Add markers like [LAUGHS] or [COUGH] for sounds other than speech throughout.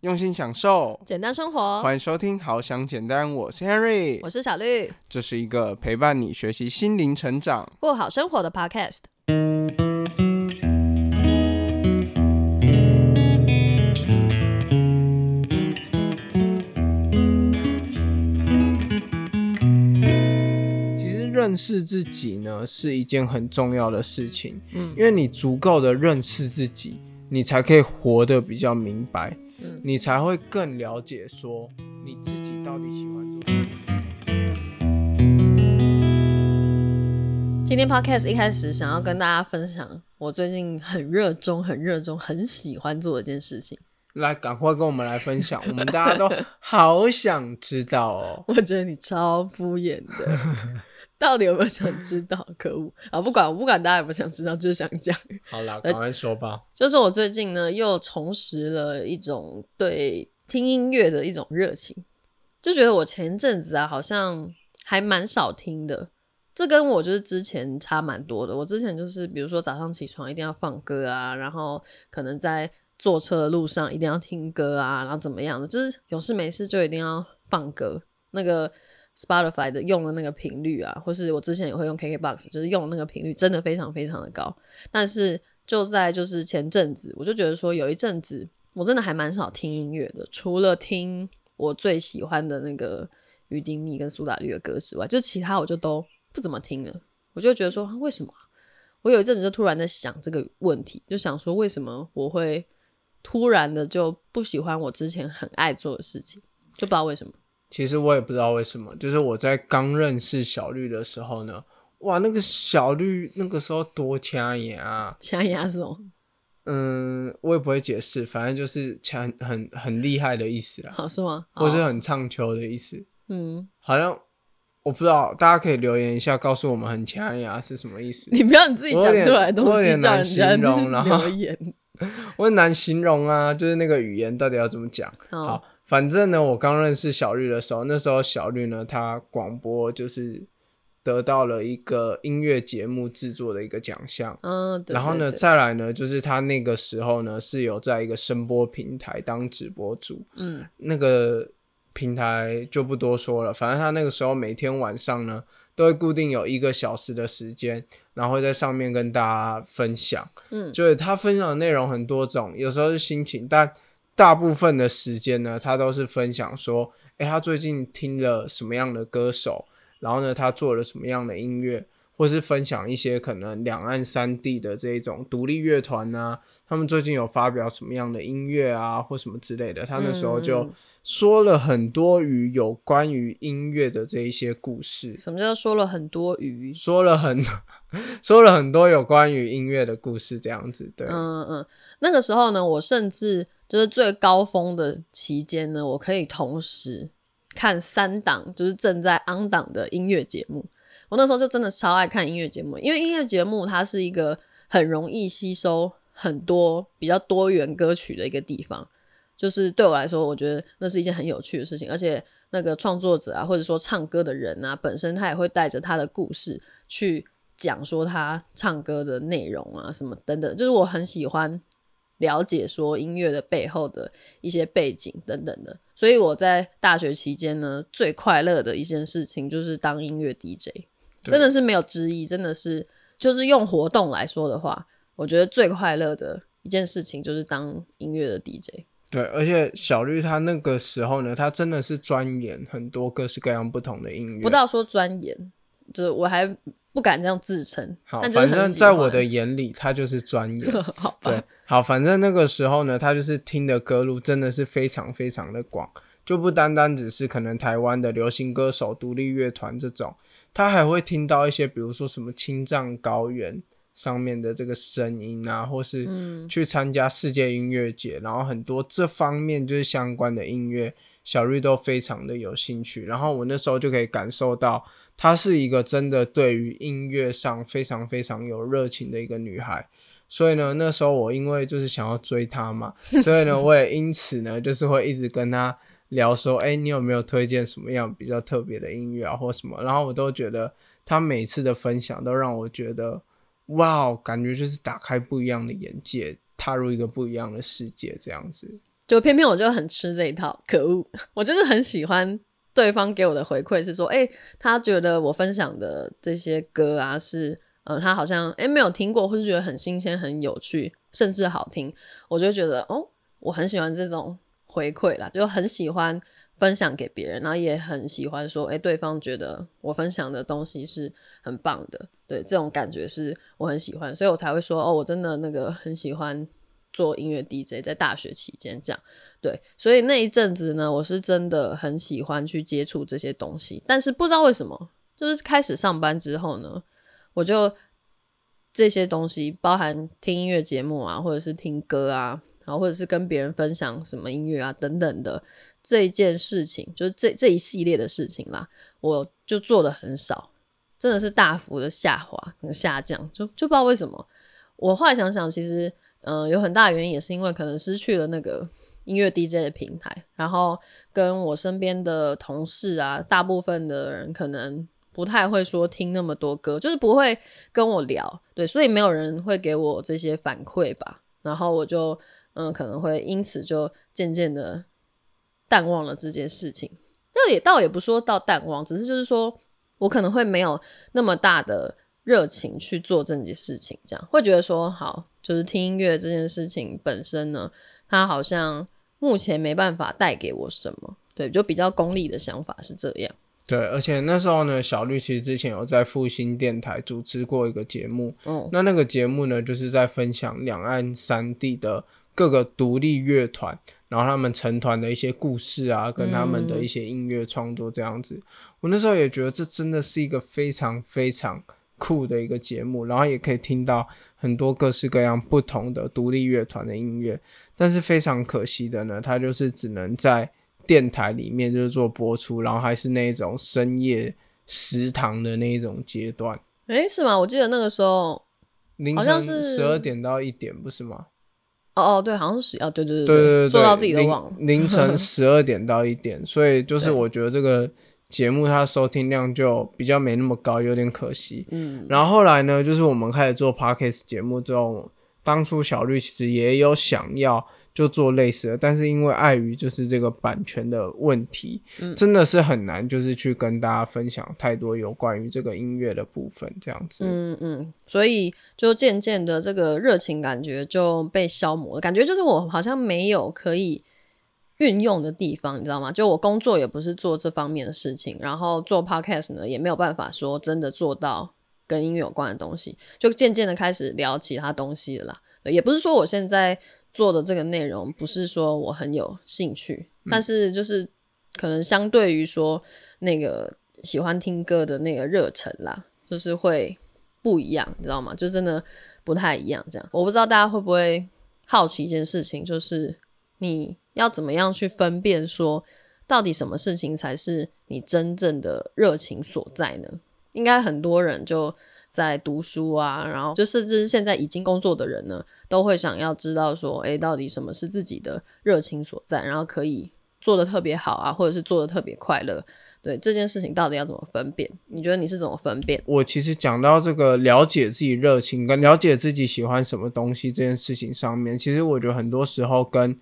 用心享受，简单生活。欢迎收听《好想简单》，我是 Henry，我是小绿，这是一个陪伴你学习心灵成长、过好生活的 Podcast。其实认识自己呢，是一件很重要的事情，嗯。因为你足够的认识自己，你才可以活得比较明白，嗯，你才会更了解说你自己到底喜欢做什么。今天 Podcast 一开始想要跟大家分享我最近很热衷、很热衷、很喜欢做的一件事情。来，赶快跟我们来分享，我们大家都 [LAUGHS] 好想知道哦。我觉得你超敷衍的，[LAUGHS] 到底有没有想知道？可恶 [LAUGHS] 啊！不管我不管大家有没有想知道，就是想讲。好啦，赶快说吧。就是我最近呢又重拾了一种对听音乐的一种热情，就觉得我前阵子啊好像还蛮少听的。这跟我就是之前差蛮多的。我之前就是比如说早上起床一定要放歌啊，然后可能在坐车的路上一定要听歌啊，然后怎么样的，就是有事没事就一定要放歌。那个 Spotify 的用的那个频率啊，或是我之前也会用 KKBox，就是用那个频率真的非常非常的高。但是就在就是前阵子，我就觉得说有一阵子我真的还蛮少听音乐的，除了听我最喜欢的那个于丁密跟苏打绿的歌之外，就其他我就都不怎么听了。我就觉得说为什么？我有一阵子就突然在想这个问题，就想说为什么我会突然的就不喜欢我之前很爱做的事情，就不知道为什么。其实我也不知道为什么，就是我在刚认识小绿的时候呢，哇，那个小绿那个时候多掐眼啊，掐牙是么，嗯，我也不会解释，反正就是强很很厉害的意思啦，好是吗？或是很唱秋的意思，嗯，好像我不知道，大家可以留言一下，告诉我们很掐牙是什么意思。你不要你自己讲出来的东西叫形容然后留言。[LAUGHS] 我很难形容啊，就是那个语言到底要怎么讲。好好，反正呢，我刚认识小绿的时候，那时候小绿呢，他广播就是得到了一个音乐节目制作的一个奖项。嗯，对然后呢，再来呢，就是他那个时候呢是有在一个声波平台当直播主，嗯那个平台就不多说了，反正他那个时候每天晚上呢都会固定有一个小时的时间，然后会在上面跟大家分享。嗯就是他分享的内容很多种，有时候是心情，但大部分的时间呢，他都是分享说，诶，他最近听了什么样的歌手，然后呢，他做了什么样的音乐，或是分享一些可能两岸三地的这一种独立乐团呢，他们最近有发表什么样的音乐啊，或什么之类的。他那时候就嗯说了很多与有关于音乐的这一些故事，什么叫说了很多余？说了很 [LAUGHS] 说了很多有关于音乐的故事，这样子，对。嗯嗯，那个时候呢，我甚至就是最高峰的期间呢，我可以同时看三档就是正在 on 档的音乐节目。我那时候就真的超爱看音乐节目，因为音乐节目它是一个很容易吸收很多比较多元歌曲的一个地方。就是对我来说，我觉得那是一件很有趣的事情，而且那个创作者啊，或者说唱歌的人啊，本身他也会带着他的故事去讲说他唱歌的内容啊，什么等等，就是我很喜欢了解说音乐的背后的一些背景等等的。所以我在大学期间呢，最快乐的一件事情就是当音乐 DJ，真的是没有之一，真的是就是用活动来说的话，我觉得最快乐的一件事情就是当音乐的 DJ。对，而且小绿他那个时候呢，他真的是钻研很多各式各样不同的音乐。不到说钻研，就是我还不敢这样自称。好，反正在我的眼里，他就是专业。[LAUGHS] 好吧，对，好，反正那个时候呢，他就是听的歌路真的是非常非常的广，就不单单只是可能台湾的流行歌手、独立乐团这种，他还会听到一些，比如说什么青藏高原上面的这个声音啊，或是嗯去参加世界音乐节，然后很多这方面就是相关的音乐，小绿都非常的有兴趣。然后我那时候就可以感受到，她是一个真的对于音乐上非常非常有热情的一个女孩。所以呢，那时候我因为就是想要追她嘛，所以呢，我也因此呢，就是会一直跟她聊说，哎、你有没有推荐什么样比较特别的音乐啊，或什么？然后我都觉得她每次的分享都让我觉得，哇，感觉就是打开不一样的眼界，踏入一个不一样的世界，这样子。就偏偏我就很吃这一套，可恶！我就是很喜欢对方给我的回馈是说，哎，他觉得我分享的这些歌啊，是呃，他好像哎没有听过，或是觉得很新鲜、很有趣，甚至好听，我就觉得哦，我很喜欢这种回馈啦，就很喜欢分享给别人，然后也很喜欢说，哎，对方觉得我分享的东西是很棒的，对，这种感觉是我很喜欢，所以我才会说，哦，我真的那个很喜欢。做音乐 DJ，在大学期间这样，对，所以那一阵子呢，我是真的很喜欢去接触这些东西，但是不知道为什么，就是开始上班之后呢，我就这些东西，包含听音乐节目啊，或者是听歌啊，然后或者是跟别人分享什么音乐啊等等的这一件事情，就是这这一系列的事情啦，我就做的很少，真的是大幅的下滑、下降，就就不知道为什么。我后来想想，其实。嗯，有很大原因也是因为可能失去了那个音乐 DJ 的平台，然后跟我身边的同事啊，大部分的人可能不太会说听那么多歌，就是不会跟我聊，对，所以没有人会给我这些反馈吧。然后我就嗯，可能会因此就渐渐的淡忘了这件事情。那也倒也不说到淡忘，只是就是说我可能会没有那么大的热情去做这件事情，这样会觉得说好。就是听音乐这件事情本身呢，它好像目前没办法带给我什么，对，就比较功利的想法是这样。对，而且那时候呢，小绿其实之前有在复兴电台主持过一个节目，哦，那那个节目呢，就是在分享两岸三地的各个独立乐团，然后他们成团的一些故事啊，跟他们的一些音乐创作这样子。我那时候也觉得这真的是一个非常非常。酷的一个节目，然后也可以听到很多各式各样不同的独立乐团的音乐，但是非常可惜的呢，它就是只能在电台里面就是做播出，然后还是那种深夜食堂的那一种阶段。诶，是吗？我记得那个时候凌晨十二点到一点，不是吗？哦哦，对，好像是啊，对对对对对，做到自己都忘了。凌晨十二点到一点，所以就是我觉得这个。节目它收听量就比较没那么高，有点可惜。嗯，然后后来呢，就是我们开始做 podcast 节目之后，当初小绿其实也有想要就做类似的，但是因为碍于就是这个版权的问题，真的是很难，就是去跟大家分享太多有关于这个音乐的部分这样子。嗯嗯，所以就渐渐的这个热情感觉就被消磨了，感觉就是我好像没有可以。运用的地方，你知道吗？就我工作也不是做这方面的事情，然后做 podcast 呢，也没有办法说真的做到跟音乐有关的东西，就渐渐的开始聊其他东西了啦。也不是说我现在做的这个内容不是说我很有兴趣，但是就是可能相对于说那个喜欢听歌的那个热忱啦，就是会不一样，你知道吗？就真的不太一样。这样，我不知道大家会不会好奇一件事情，就是你。要怎么样去分辨说，到底什么事情才是你真正的热情所在呢？应该很多人就在读书啊，然后就甚至现在已经工作的人呢，都会想要知道说，诶，到底什么是自己的热情所在，然后可以做的特别好啊，或者是做的特别快乐。对这件事情到底要怎么分辨？你觉得你是怎么分辨？我其实讲到这个了解自己热情跟了解自己喜欢什么东西这件事情上面，其实我觉得很多时候跟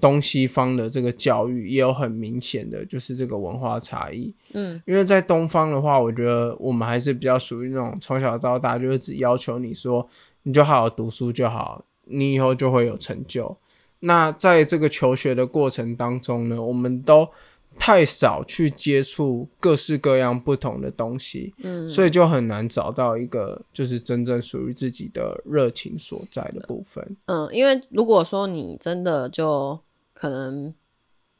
东西方的这个教育也有很明显的就是这个文化差异，嗯，因为在东方的话，我觉得我们还是比较属于那种从小到大就是只要求你说你就好好读书就好，你以后就会有成就。那在这个求学的过程当中呢，我们都太少去接触各式各样不同的东西，嗯，所以就很难找到一个就是真正属于自己的热情所在的部分。嗯，因为如果说你真的就可能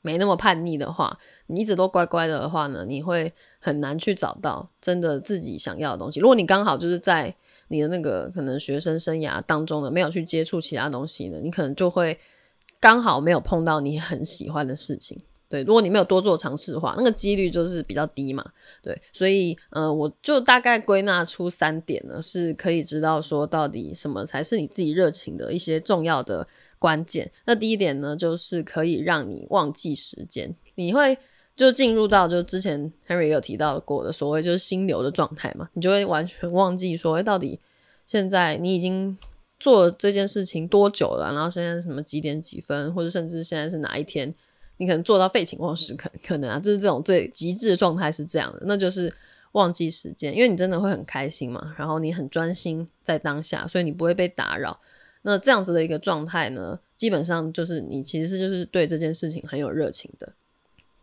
没那么叛逆的话，你一直都乖乖的话呢，你会很难去找到真的自己想要的东西。如果你刚好就是在你的那个可能学生生涯当中呢，没有去接触其他东西呢，你可能就会刚好没有碰到你很喜欢的事情。对，如果你没有多做尝试的话，那个几率就是比较低嘛。对，所以呃，我就大概归纳出三点呢，是可以知道说到底什么才是你自己热情的一些重要的。关键，那第一点呢，就是可以让你忘记时间，你会就进入到就之前 Henry 有提到过的所谓就是心流的状态嘛，你就会完全忘记说，哎，到底现在你已经做这件事情多久了，然后现在什么几点几分，或者甚至现在是哪一天，你可能做到废寝忘食，可可能啊，就是这种最极致的状态是这样的，那就是忘记时间，因为你真的会很开心嘛，然后你很专心在当下，所以你不会被打扰。那这样子的一个状态呢，基本上就是你其实是就是对这件事情很有热情的。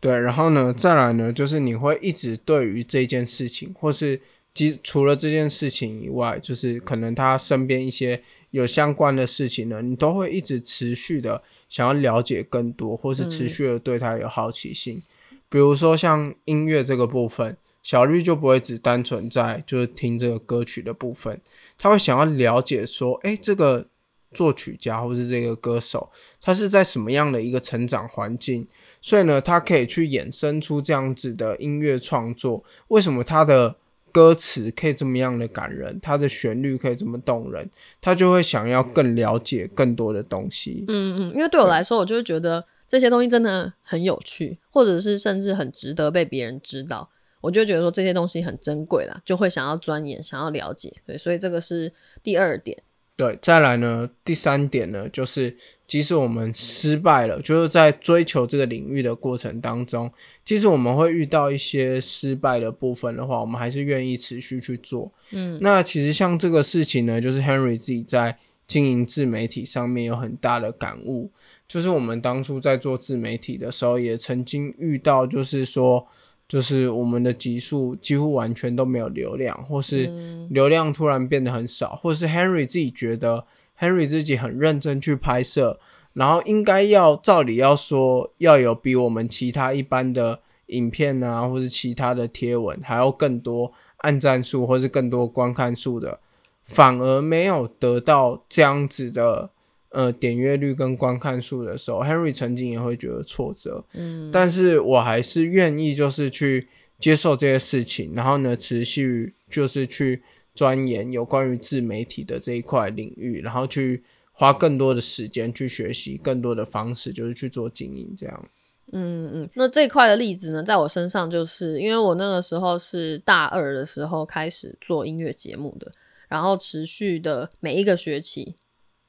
对，然后呢，再来呢，就是你会一直对于这件事情，或是其除了这件事情以外，就是可能他身边一些有相关的事情呢，你都会一直持续的想要了解更多，或是持续的对他有好奇心。比如说像音乐这个部分，小绿就不会只单纯在就是听这个歌曲的部分，他会想要了解说，哎，这个作曲家或是这个歌手，他是在什么样的一个成长环境？所以呢，他可以去衍生出这样子的音乐创作。为什么他的歌词可以这么样的感人，他的旋律可以这么动人？他就会想要更了解更多的东西。嗯嗯，因为对我来说，我就会觉得这些东西真的很有趣，或者是甚至很值得被别人知道。我就觉得说这些东西很珍贵啦，就会想要钻研，想要了解。对，所以这个是第二点。对，再来呢，第三点呢，就是即使我们失败了，就是在追求这个领域的过程当中，即使我们会遇到一些失败的部分的话，我们还是愿意持续去做。嗯，那其实像这个事情呢，就是 Henry 自己在经营自媒体上面有很大的感悟，就是我们当初在做自媒体的时候，也曾经遇到，就是说。就是我们的集数几乎完全都没有流量，或是流量突然变得很少，或是 Henry 自己觉得 Henry 自己很认真去拍摄，然后应该要照理要说要有比我们其他一般的影片啊，或是其他的贴文还要更多按赞数，或是更多观看数的，反而没有得到这样子的。呃，点阅率跟观看数的时候，Henry 曾经也会觉得挫折，嗯，但是我还是愿意就是去接受这些事情，然后呢，持续就是去钻研有关于自媒体的这一块领域，然后去花更多的时间去学习更多的方式，就是去做经营这样。嗯嗯，那这块的例子呢，在我身上就是因为我那个时候是大二的时候开始做音乐节目的，然后持续的每一个学期。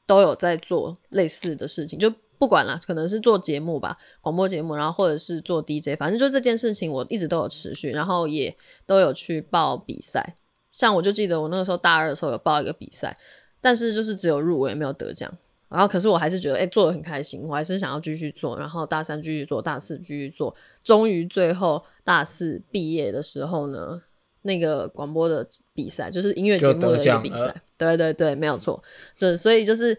都有在做类似的事情，就不管了，可能是做节目吧，广播节目，然后或者是做 DJ，反正就这件事情我一直都有持续，然后也都有去报比赛。像我就记得我那个时候大二的时候有报一个比赛，但是就是只有入围没有得奖。然后可是我还是觉得哎做的很开心，我还是想要继续做。然后大三继续做，大四继续做，终于最后大四毕业的时候呢，那个广播的比赛就是音乐节目的一个比赛。对对对，没有错，就所以就是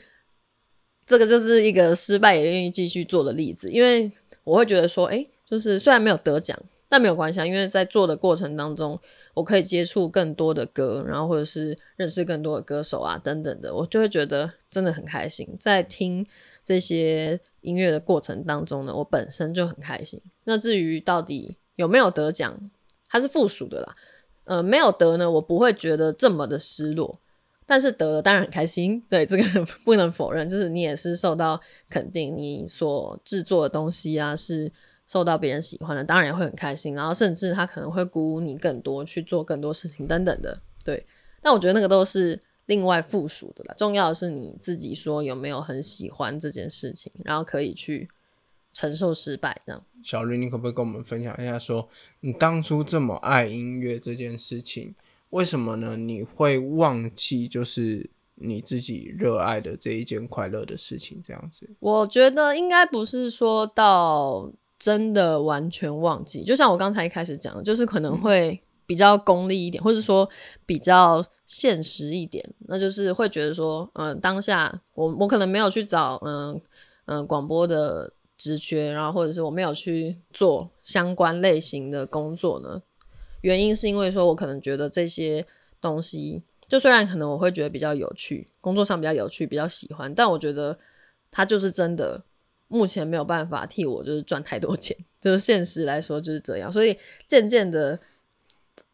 这个就是一个失败也愿意继续做的例子，因为我会觉得说，哎，就是虽然没有得奖，但没有关系，啊，因为在做的过程当中，我可以接触更多的歌，然后或者是认识更多的歌手啊等等的，我就会觉得真的很开心。在听这些音乐的过程当中呢，我本身就很开心。那至于到底有没有得奖，它是附属的啦，呃，没有得呢，我不会觉得这么的失落。但是得了当然很开心，[LAUGHS] 对这个不能否认，就是你也是受到肯定，你所制作的东西啊是受到别人喜欢的，当然也会很开心。然后甚至他可能会鼓舞你更多去做更多事情等等的，对。但我觉得那个都是另外附属的啦，重要的是你自己说有没有很喜欢这件事情，然后可以去承受失败这样。小绿，你可不可以跟我们分享一下，说你当初这么爱音乐这件事情？为什么呢？你会忘记就是你自己热爱的这一件快乐的事情，这样子？我觉得应该不是说到真的完全忘记，就像我刚才一开始讲的，就是可能会比较功利一点，或者说比较现实一点，那就是会觉得说，嗯，当下我我可能没有去找嗯嗯广播的职缺，然后或者是我没有去做相关类型的工作呢。原因是因为说，我可能觉得这些东西，就虽然可能我会觉得比较有趣，工作上比较有趣，比较喜欢，但我觉得它就是真的，目前没有办法替我就是赚太多钱，就是现实来说就是这样。所以渐渐的，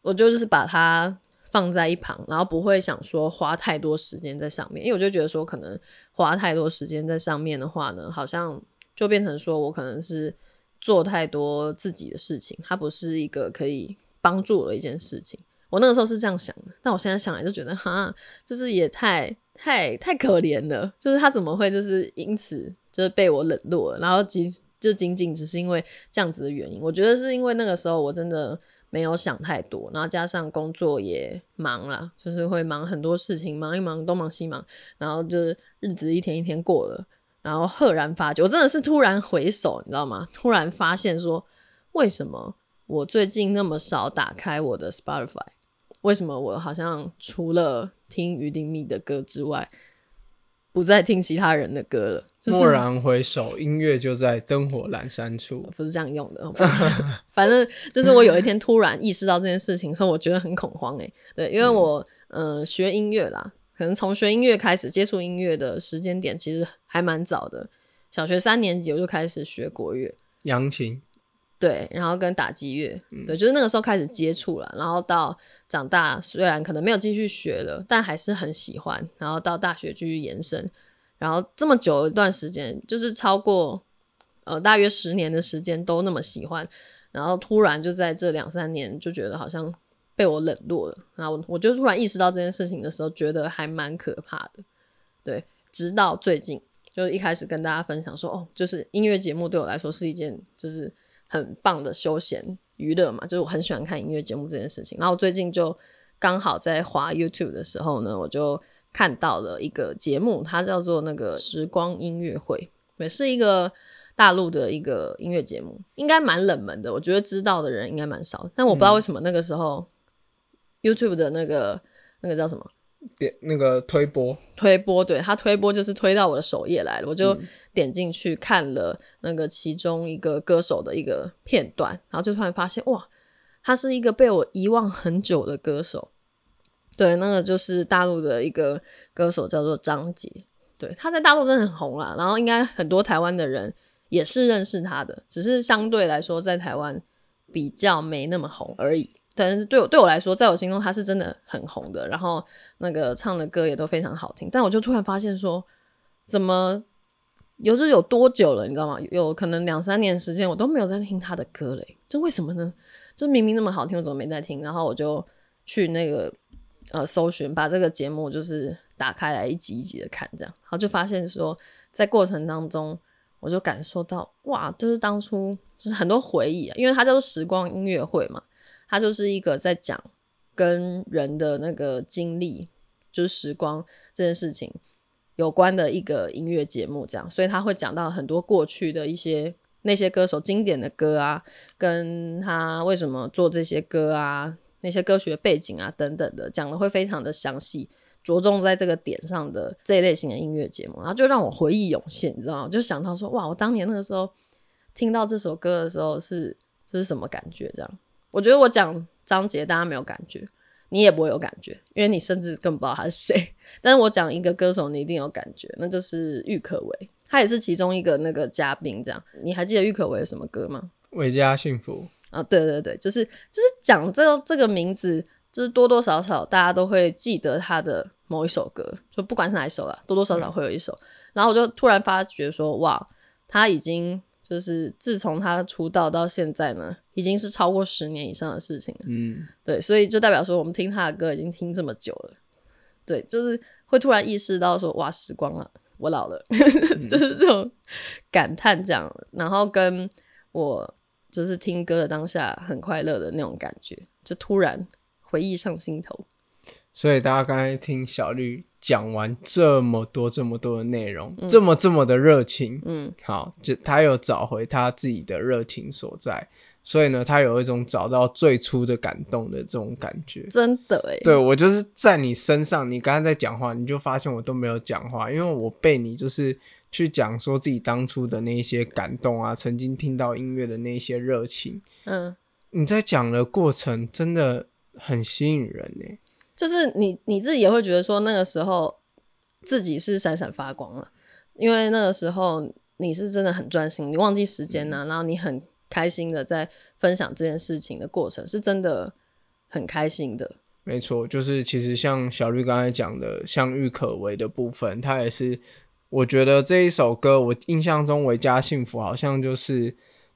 我就就是把它放在一旁，然后不会想说花太多时间在上面，因为我就觉得说，可能花太多时间在上面的话呢，好像就变成说我可能是做太多自己的事情，它不是一个可以。帮助了一件事情，我那个时候是这样想的，但我现在想来就觉得，哈，就是也太太太可怜了，就是他怎么会就是因此就是被我冷落了，然后仅就仅仅只是因为这样子的原因，我觉得是因为那个时候我真的没有想太多，然后加上工作也忙了，就是会忙很多事情，忙一忙东忙西忙，然后就是日子一天一天过了，然后赫然发觉，我真的是突然回首，你知道吗？突然发现说，为什么我最近那么少打开我的 Spotify？为什么我好像除了听于丁密的歌之外，不再听其他人的歌了？就是蓦然回首，音乐就在灯火阑珊处。不是这样用的，[LAUGHS] 反正就是我有一天突然意识到这件事情，所以我觉得很恐慌诶、对，因为我呃学音乐啦，可能从学音乐开始接触音乐的时间点其实还蛮早的，小学三年级我就开始学国乐，扬琴，对，然后跟打击乐，对，就是那个时候开始接触了，然后到长大，虽然可能没有继续学了，但还是很喜欢，然后到大学继续延伸，然后这么久一段时间，就是超过呃大约十年的时间都那么喜欢，然后突然就在这两三年就觉得好像被我冷落了，然后我就突然意识到这件事情的时候，觉得还蛮可怕的，对，直到最近。就是一开始跟大家分享说，哦，就是音乐节目对我来说是一件就是很棒的休闲娱乐嘛，就是我很喜欢看音乐节目这件事情。然后我最近就刚好在滑 YouTube 的时候呢，我就看到了一个节目，它叫做那个时光音乐会，也是一个大陆的一个音乐节目，应该蛮冷门的，我觉得知道的人应该蛮少。但我不知道为什么那个时候、YouTube 的那个那个叫什么？点那个推播，推播，对他推播就是推到我的首页来了，我就点进去看了那个其中一个歌手的一个片段，然后就突然发现，哇，他是一个被我遗忘很久的歌手，对，那个就是大陆的一个歌手叫做张杰，对，他在大陆真的很红啦，然后应该很多台湾的人也是认识他的，只是相对来说在台湾比较没那么红而已。但是对我对我来说，在我心中他是真的很红的，然后那个唱的歌也都非常好听。但我就突然发现说，怎么有这有多久了？你知道吗？有可能两三年时间我都没有在听他的歌嘞，这为什么呢？就明明那么好听，我怎么没在听？然后我就去那个呃搜寻，把这个节目就是打开来一集一集的看，这样，然后就发现说，在过程当中，我就感受到哇，就是当初就是很多回忆啊，因为它叫做时光音乐会嘛。它就是一个在讲跟人的那个经历，就是时光这件事情有关的一个音乐节目，这样，所以他会讲到很多过去的一些那些歌手经典的歌啊，跟他为什么做这些歌啊，那些歌曲的背景啊等等的，讲的会非常的详细，着重在这个点上的这一类型的音乐节目，然后就让我回忆涌现，你知道吗？就想到说，哇，我当年那个时候听到这首歌的时候是这是什么感觉？这样。我觉得我讲张杰，大家没有感觉，你也不会有感觉，因为你甚至更不知道他是谁。但是我讲一个歌手，你一定有感觉，那就是郁可唯，他也是其中一个那个嘉宾。这样，你还记得郁可唯有什么歌吗？伟家幸福啊，对对对，就是就是讲这这个名字，就是多多少少大家都会记得他的某一首歌，就不管是哪一首啦，多多少少会有一首。然后我就突然发觉说，哇，他已经。就是自从他出道到现在呢，已经是超过十年以上的事情了。嗯，对，所以就代表说我们听他的歌已经听这么久了。对，就是会突然意识到说，哇，时光啊，我老了，[LAUGHS] 就是这种感叹这样。然后跟我就是听歌的当下很快乐的那种感觉，就突然回忆上心头。所以大家刚才听小绿讲完这么多这么多的内容，这么这么的热情，嗯，好，就他有找回他自己的热情所在，所以呢，他有一种找到最初的感动的这种感觉。真的哎，对我就是在你身上，你刚刚在讲话，你就发现我都没有讲话，因为我被你就是去讲说自己当初的那些感动啊，曾经听到音乐的那些热情，嗯，你在讲的过程真的很吸引人呢。就是你你自己也会觉得说那个时候自己是闪闪发光了，因为那个时候你是真的很专心，你忘记时间呢，然后你很开心的在分享这件事情的过程，是真的很开心的。没错，就是其实像小绿刚才讲的，像郁可唯的部分，他也是，我觉得这一首歌，我印象中《维家幸福》好像就是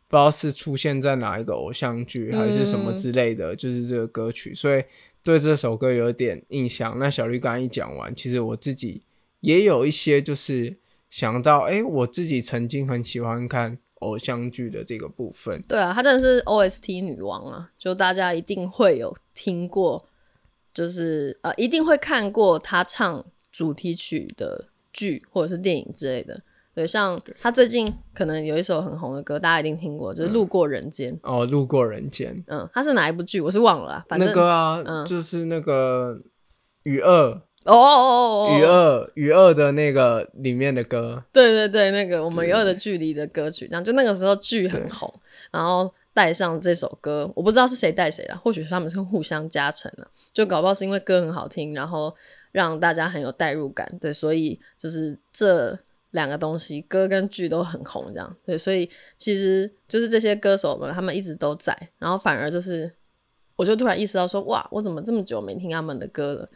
不知道是出现在哪一个偶像剧还是什么之类的，就是这个歌曲，所以。对这首歌有点印象。那小绿刚刚一讲完，其实我自己也有一些就是想到，哎，我自己曾经很喜欢看偶像剧的这个部分。对啊，她真的是 OST 女王啊！就大家一定会有听过，就是呃，一定会看过她唱主题曲的剧或者是电影之类的。对，像他最近可能有一首很红的歌，大家一定听过，就是《路过人间》。哦，《路过人间》。嗯，他是哪一部剧？我是忘了。反正那个啊，就是那个《雨二》。哦哦哦哦！雨二雨二的那个里面的歌，对对对，那个我们雨二的距离的歌曲，这样就那个时候剧很红，然后带上这首歌，我不知道是谁带谁了，或许他们是互相加成了，就搞不好是因为歌很好听，然后让大家很有代入感，对，所以就是这两个东西，歌跟剧都很红，这样对，所以其实就是这些歌手们他们一直都在，然后反而就是我就突然意识到说，哇，我怎么这么久没听他们的歌了？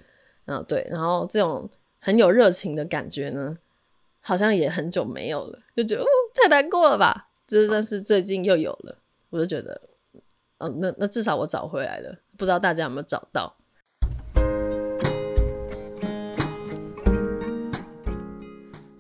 嗯，对，然后这种很有热情的感觉呢，好像也很久没有了，就觉得哦，太难过了吧？这但是最近又有了，我就觉得，嗯，那那至少我找回来了，不知道大家有没有找到？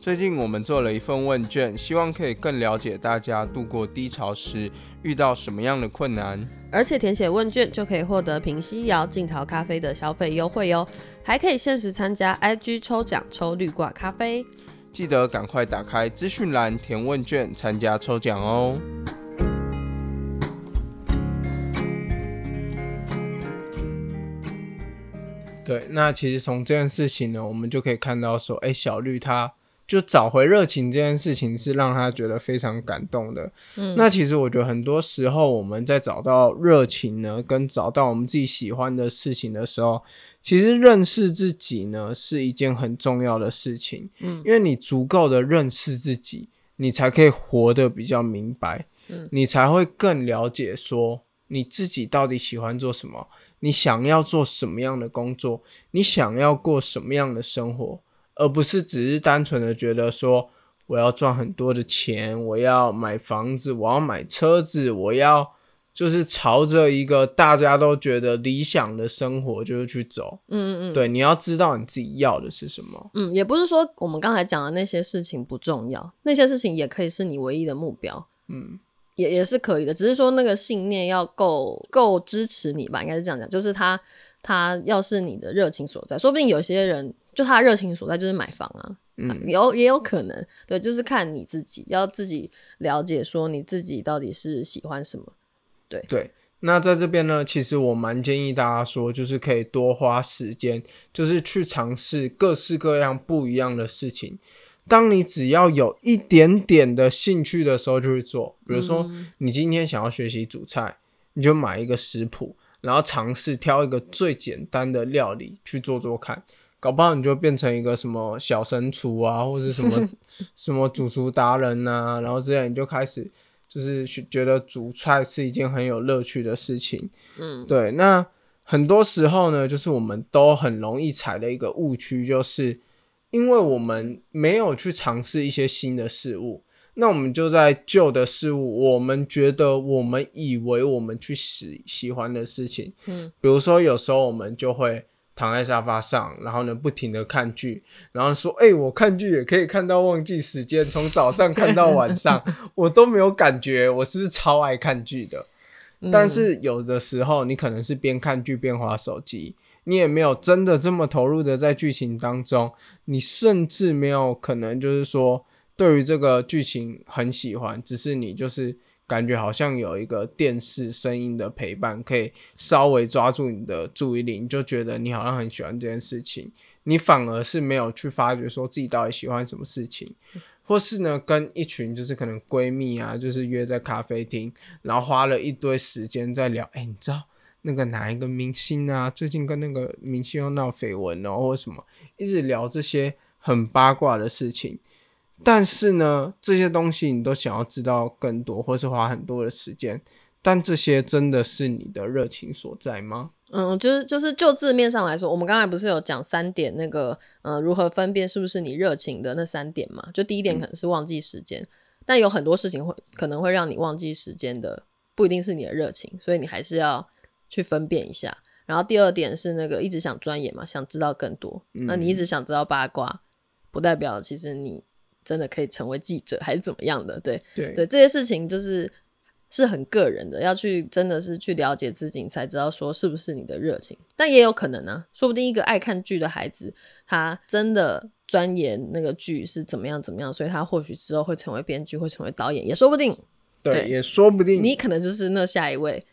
最近我们做了一份问卷，希望可以更了解大家度过低潮时遇到什么样的困难。而且填写问卷就可以获得平西窑静陶咖啡的消费优惠哟，还可以限时参加 IG 抽奖抽绿挂咖啡。记得赶快打开资讯栏填问卷参加抽奖哦。对，那其实从这件事情呢，我们就可以看到说，哎，小绿他。就找回热情这件事情是让他觉得非常感动的。嗯，那其实我觉得很多时候我们在找到热情呢，跟找到我们自己喜欢的事情的时候，其实认识自己呢是一件很重要的事情。嗯，因为你足够的认识自己，你才可以活得比较明白。嗯，你才会更了解说你自己到底喜欢做什么，你想要做什么样的工作，你想要过什么样的生活。而不是只是单纯的觉得说我要赚很多的钱，我要买房子，我要买车子，我要就是朝着一个大家都觉得理想的生活就是去走。嗯嗯嗯，对，你要知道你自己要的是什么。嗯，也不是说我们刚才讲的那些事情不重要，那些事情也可以是你唯一的目标。嗯，也也是可以的，只是说那个信念要够够支持你吧，应该是这样讲，就是他他要是你的热情所在，说不定有些人。就他热情所在就是买房啊，嗯，有也有可能，对，就是看你自己要自己了解，说你自己到底是喜欢什么，对对。那在这边呢，其实我蛮建议大家说，就是可以多花时间，就是去尝试各式各样不一样的事情。当你只要有一点点的兴趣的时候，就去做。比如说，你今天想要学习煮菜，你就买一个食谱，然后尝试挑一个最简单的料理去做做看。搞不好你就变成一个什么小神厨啊，[LAUGHS] 或者什么什么主厨达人呐，然后这样你就开始就是觉得煮菜是一件很有乐趣的事情。嗯，对。那很多时候呢，就是我们都很容易踩的一个误区，就是因为我们没有去尝试一些新的事物，那我们就在旧的事物，我们觉得我们以为我们去喜喜欢的事情，嗯，比如说有时候我们就会。躺在沙发上，然后呢，不停的看剧，然后说：“哎，我看剧也可以看到忘记时间，从早上看到晚上，[LAUGHS] 我都没有感觉，我是不是超爱看剧的？但是有的时候，你可能是边看剧边划手机，你也没有真的这么投入的在剧情当中，你甚至没有可能就是说对于这个剧情很喜欢，只是你就是。”感觉好像有一个电视声音的陪伴，可以稍微抓住你的注意力，你就觉得你好像很喜欢这件事情。你反而是没有去发觉说自己到底喜欢什么事情，或是呢，跟一群就是可能闺蜜啊，就是约在咖啡厅，然后花了一堆时间在聊。哎，你知道那个哪一个明星啊，最近跟那个明星又闹绯闻哦，或什么，一直聊这些很八卦的事情。但是呢，这些东西你都想要知道更多，或是花很多的时间，但这些真的是你的热情所在吗？嗯，就是就是就字面上来说，我们刚才不是有讲三点那个，呃，如何分辨是不是你热情的那三点嘛？就第一点可能是忘记时间，但有很多事情会可能会让你忘记时间的，不一定是你的热情，所以你还是要去分辨一下。然后第二点是那个一直想钻研嘛，想知道更多，那你一直想知道八卦。不代表其实你真的可以成为记者还是怎么样的。对对对，这些事情就是是很个人的，要去真的是去了解自己，才知道说是不是你的热情。但也有可能呢、说不定一个爱看剧的孩子，他真的钻研那个剧是怎么样怎么样，所以他或许之后会成为编剧，会成为导演，也说不定。对，对也说不定。你可能就是那下一位，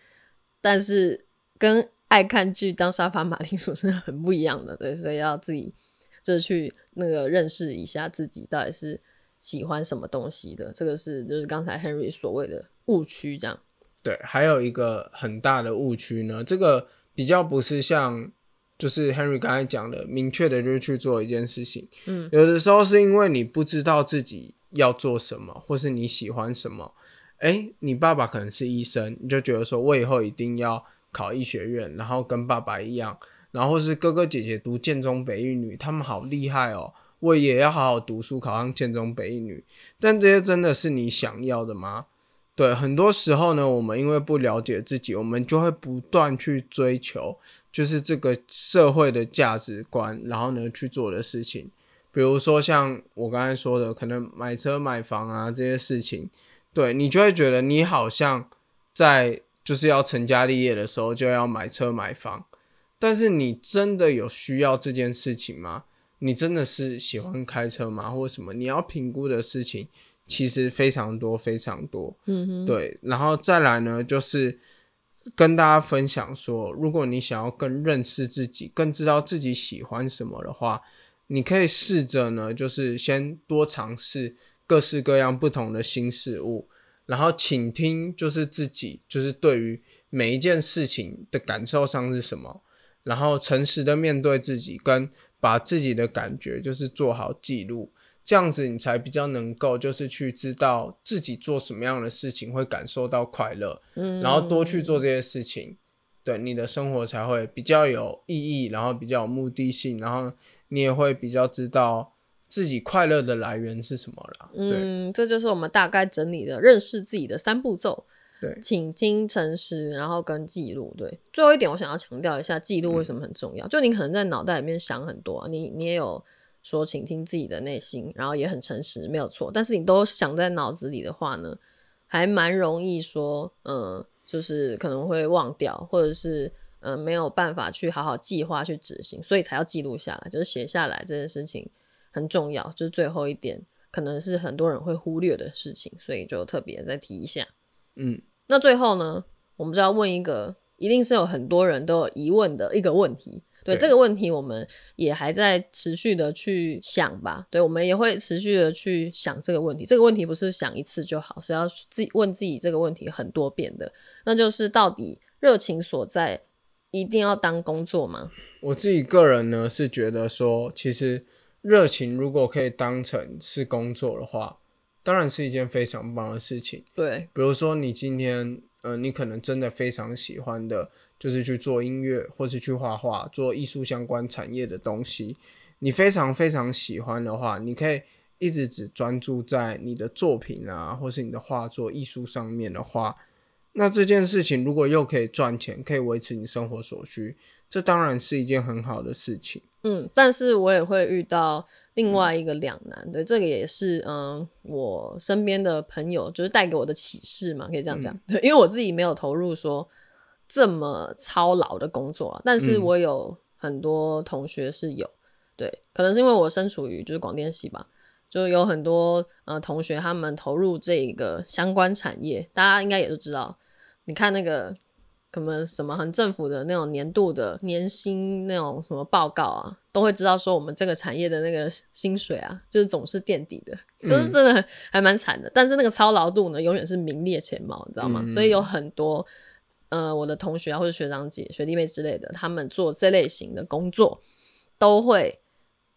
但是跟爱看剧当沙发马铃薯是很不一样的，对，所以要自己就是去那个认识一下自己到底是喜欢什么东西的，这个是就是刚才 Henry 所谓的误区，这样。对，还有一个很大的误区呢，这个比较不是像就是 Henry 刚才讲的，明确的就是去做一件事情。嗯，有的时候是因为你不知道自己要做什么，或是你喜欢什么。哎，你爸爸可能是医生，你就觉得说我以后一定要考医学院，然后跟爸爸一样，然后是哥哥姐姐读建中北一女，他们好厉害哦，我也要好好读书，考上建中北一女。但这些真的是你想要的吗？对，很多时候呢，我们因为不了解自己，我们就会不断去追求，就是这个社会的价值观，然后呢去做的事情。比如说像我刚才说的，可能买车买房啊这些事情，对你就会觉得你好像在就是要成家立业的时候就要买车买房，但是你真的有需要这件事情吗？你真的是喜欢开车吗？或者什么？你要评估的事情其实非常多，非常多。嗯哼，对，然后再来呢，就是跟大家分享说，如果你想要更认识自己，更知道自己喜欢什么的话，你可以试着呢，就是先多尝试各式各样不同的新事物，然后倾听，就是自己就是对于每一件事情的感受上是什么，然后诚实的面对自己，跟把自己的感觉就是做好记录。这样子你才比较能够，就是去知道自己做什么样的事情会感受到快乐，嗯，然后多去做这些事情，对你的生活才会比较有意义，然后比较有目的性，然后你也会比较知道自己快乐的来源是什么了。嗯，这就是我们大概整理的认识自己的三步骤。对倾听、诚实，然后跟记录。对，最后一点我想要强调一下，记录为什么很重要。就你可能在脑袋里面想很多啊、你你也有说请听自己的内心，然后也很诚实，没有错。但是你都想在脑子里的话呢，还蛮容易说，嗯，就是可能会忘掉，或者是嗯没有办法去好好计划去执行，所以才要记录下来，就是写下来这件事情很重要。就是最后一点，可能是很多人会忽略的事情，所以就特别再提一下。嗯，那最后呢，我们就要问一个，一定是有很多人都有疑问的一个问题。对对这个问题，我们也还在持续的去想吧。对，我们也会持续的去想这个问题。这个问题不是想一次就好，是要自己问自己这个问题很多遍的。那就是到底热情所在，一定要当工作吗？我自己个人呢是觉得说，其实热情如果可以当成是工作的话，当然是一件非常棒的事情。对，比如说你今天，呃，你可能真的非常喜欢的，就是去做音乐，或是去画画，做艺术相关产业的东西。你非常非常喜欢的话，你可以一直只专注在你的作品啊，或是你的画作艺术上面的话，那这件事情如果又可以赚钱，可以维持你生活所需，这当然是一件很好的事情。嗯，但是我也会遇到另外一个两难，对，这个也是嗯，我身边的朋友就是带给我的启示嘛，可以这样讲，对，因为我自己没有投入说这么操劳的工作啊，但是嗯。我有很多同学是有，对，可能是因为我身处于就是广电系吧，就有很多呃同学他们投入这个相关产业，大家应该也都知道，你看那个可能什么很政府的那种年度的年薪那种什么报告啊，都会知道说我们这个产业的那个薪水啊，就是总是垫底的，就是真的还蛮惨的。但是那个操劳度呢，永远是名列前茅，你知道吗？嗯所以有很多呃我的同学啊或者学长姐、学弟妹之类的，他们做这类型的工作都会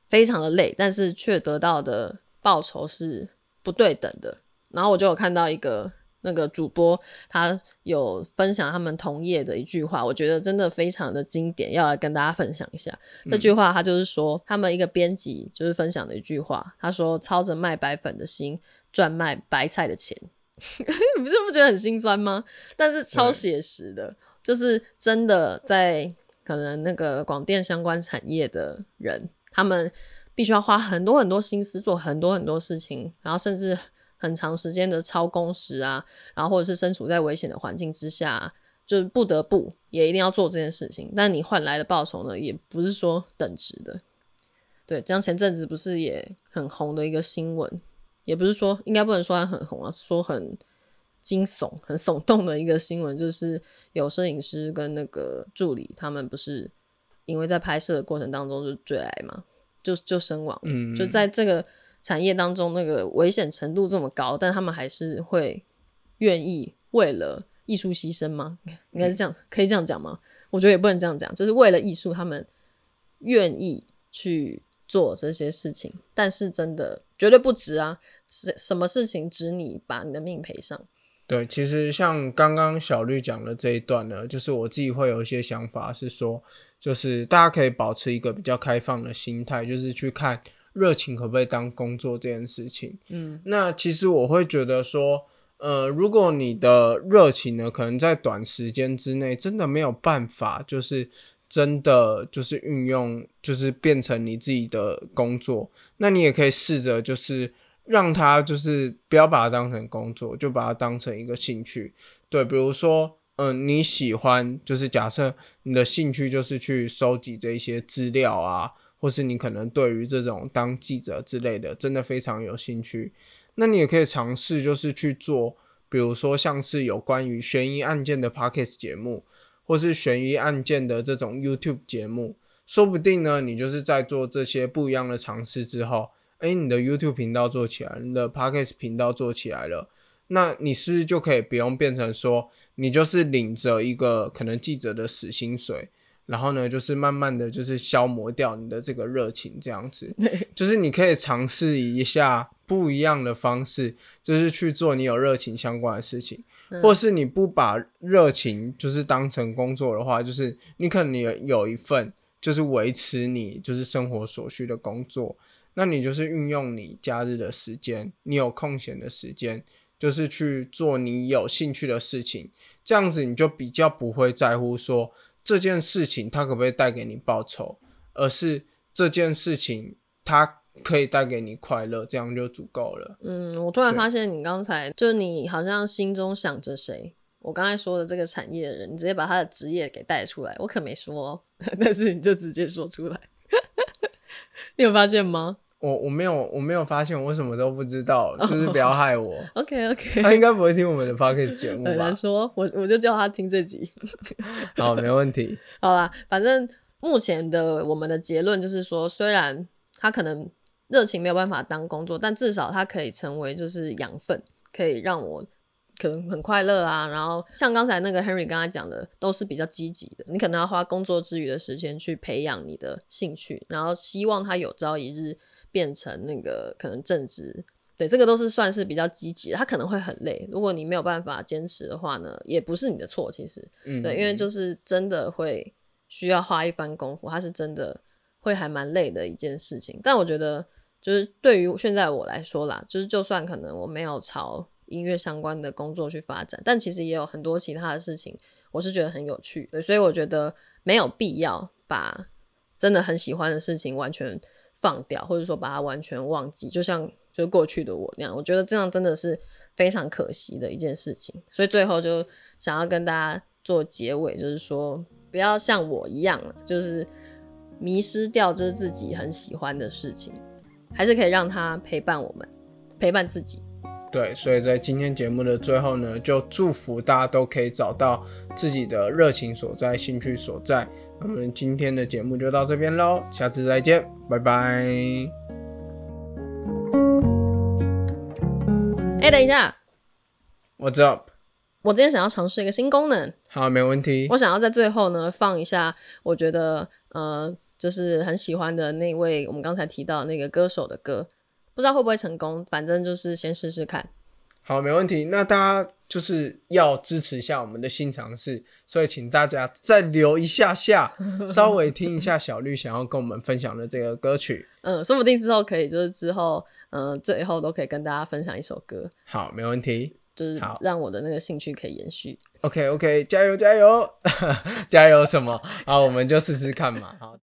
非常的累，但是却得到的报酬是不对等的。然后我就有看到一个那个主播，他有分享他们同业的一句话，我觉得真的非常的经典，要来跟大家分享一下。这句话他就是说，他们一个编辑就是分享的一句话，他说：“操着卖白粉的心，赚卖白菜的钱。[LAUGHS] ”你不是不觉得很心酸吗？但是超写实的，就是真的在可能那个广电相关产业的人，他们必须要花很多很多心思做很多很多事情，然后甚至很长时间的超工时啊，然后或者是身处在危险的环境之下，就是不得不也一定要做这件事情。但你换来的报酬呢，也不是说等值的。对，像前阵子不是也很红的一个新闻，也不是说应该不能说它很红啊，是说很惊悚、很耸动的一个新闻，就是有摄影师跟那个助理，他们不是因为在拍摄的过程当中就坠崖嘛，就就身亡。嗯，就在这个产业当中，那个危险程度这么高，但他们还是会愿意为了艺术牺牲吗？[LAUGHS] 应该是这样，可以这样讲吗？我觉得也不能这样讲，就是为了艺术，他们愿意去。做这些事情，但是真的绝对不值啊！什什么事情值你把你的命赔上？对，其实像刚刚小绿讲的这一段呢，就是我自己会有一些想法，是说，就是大家可以保持一个比较开放的心态，就是去看热情可不可以当工作这件事情。嗯，那其实我会觉得说，呃，如果你的热情呢，可能在短时间之内真的没有办法，就是。真的就是运用，就是变成你自己的工作，那你也可以试着就是让他就是不要把它当成工作，就把它当成一个兴趣。对，比如说，嗯，你喜欢就是假设你的兴趣就是去收集这些资料啊，或是你可能对于这种当记者之类的真的非常有兴趣，那你也可以尝试就是去做，比如说像是有关于悬疑案件的 podcast 节目。或是悬疑案件的这种 YouTube 节目，说不定呢，你就是在做这些不一样的尝试之后，哎，你的 YouTube 频道做起来，你的 Podcast 频道做起来了，那你是不是就可以不用变成说，你就是领着一个可能记者的死薪水，然后呢，就是慢慢的就是消磨掉你的这个热情，这样子，[LAUGHS] 就是你可以尝试一下不一样的方式，就是去做你有热情相关的事情。或是你不把热情就是当成工作的话，就是你可能有有一份就是维持你就是生活所需的工作，那你就是运用你假日的时间，你有空闲的时间，就是去做你有兴趣的事情，这样子你就比较不会在乎说这件事情它可不可以带给你报酬，而是这件事情它。可以带给你快乐，这样就足够了。嗯，我突然发现你刚才就你好像心中想着谁，我刚才说的这个产业的人，你直接把他的职业给带出来，我可没说，但是你就直接说出来，[LAUGHS] 你有发现吗？我我没有我没有发现，我什么都不知道，就是不要害我。[LAUGHS] OK [LAUGHS] OK，他应该不会听我们的 podcast 节目吧？很难说，我我就叫他听这集。[LAUGHS] 好，没问题。好啦，反正目前的我们的结论就是说，虽然他可能。热情没有办法当工作，但至少他可以成为就是养分，可以让我可能很快乐啊。然后像刚才那个 Henry 刚才讲的，都是比较积极的。你可能要花工作之余的时间去培养你的兴趣，然后希望他有朝一日变成那个可能正职。对，这个都是算是比较积极的。他可能会很累，如果你没有办法坚持的话呢，也不是你的错。其实，嗯，对，因为就是真的会需要花一番功夫，他是真的会还蛮累的一件事情。但我觉得。就是对于现在我来说啦，就是就算可能我没有朝音乐相关的工作去发展，但其实也有很多其他的事情，我是觉得很有趣，所以我觉得没有必要把真的很喜欢的事情完全放掉，或者说把它完全忘记，就像就是过去的我那样，我觉得这样真的是非常可惜的一件事情。所以最后就想要跟大家做结尾，就是说不要像我一样，就是迷失掉就是自己很喜欢的事情。还是可以让他陪伴我们，陪伴自己。对，所以在今天节目的最后呢，就祝福大家都可以找到自己的热情所在、兴趣所在。那么今天的节目就到这边喽，下次再见，拜拜。哎，等一下，What's up？我今天想要尝试一个新功能。好，没问题。我想要在最后呢放一下，我觉得呃。就是很喜欢的那位，我们刚才提到那个歌手的歌，不知道会不会成功，反正就是先试试看。好，没问题。那大家就是要支持一下我们的新尝试，所以请大家再留一下下，稍微听一下小绿想要跟我们分享的这个歌曲。[LAUGHS] 嗯，说不定之后可以，就是之后，嗯，最后都可以跟大家分享一首歌。好，没问题。就是让我的那个兴趣可以延续。OK OK，加油加油，[LAUGHS] 加油什么？好，我们就试试看嘛。好。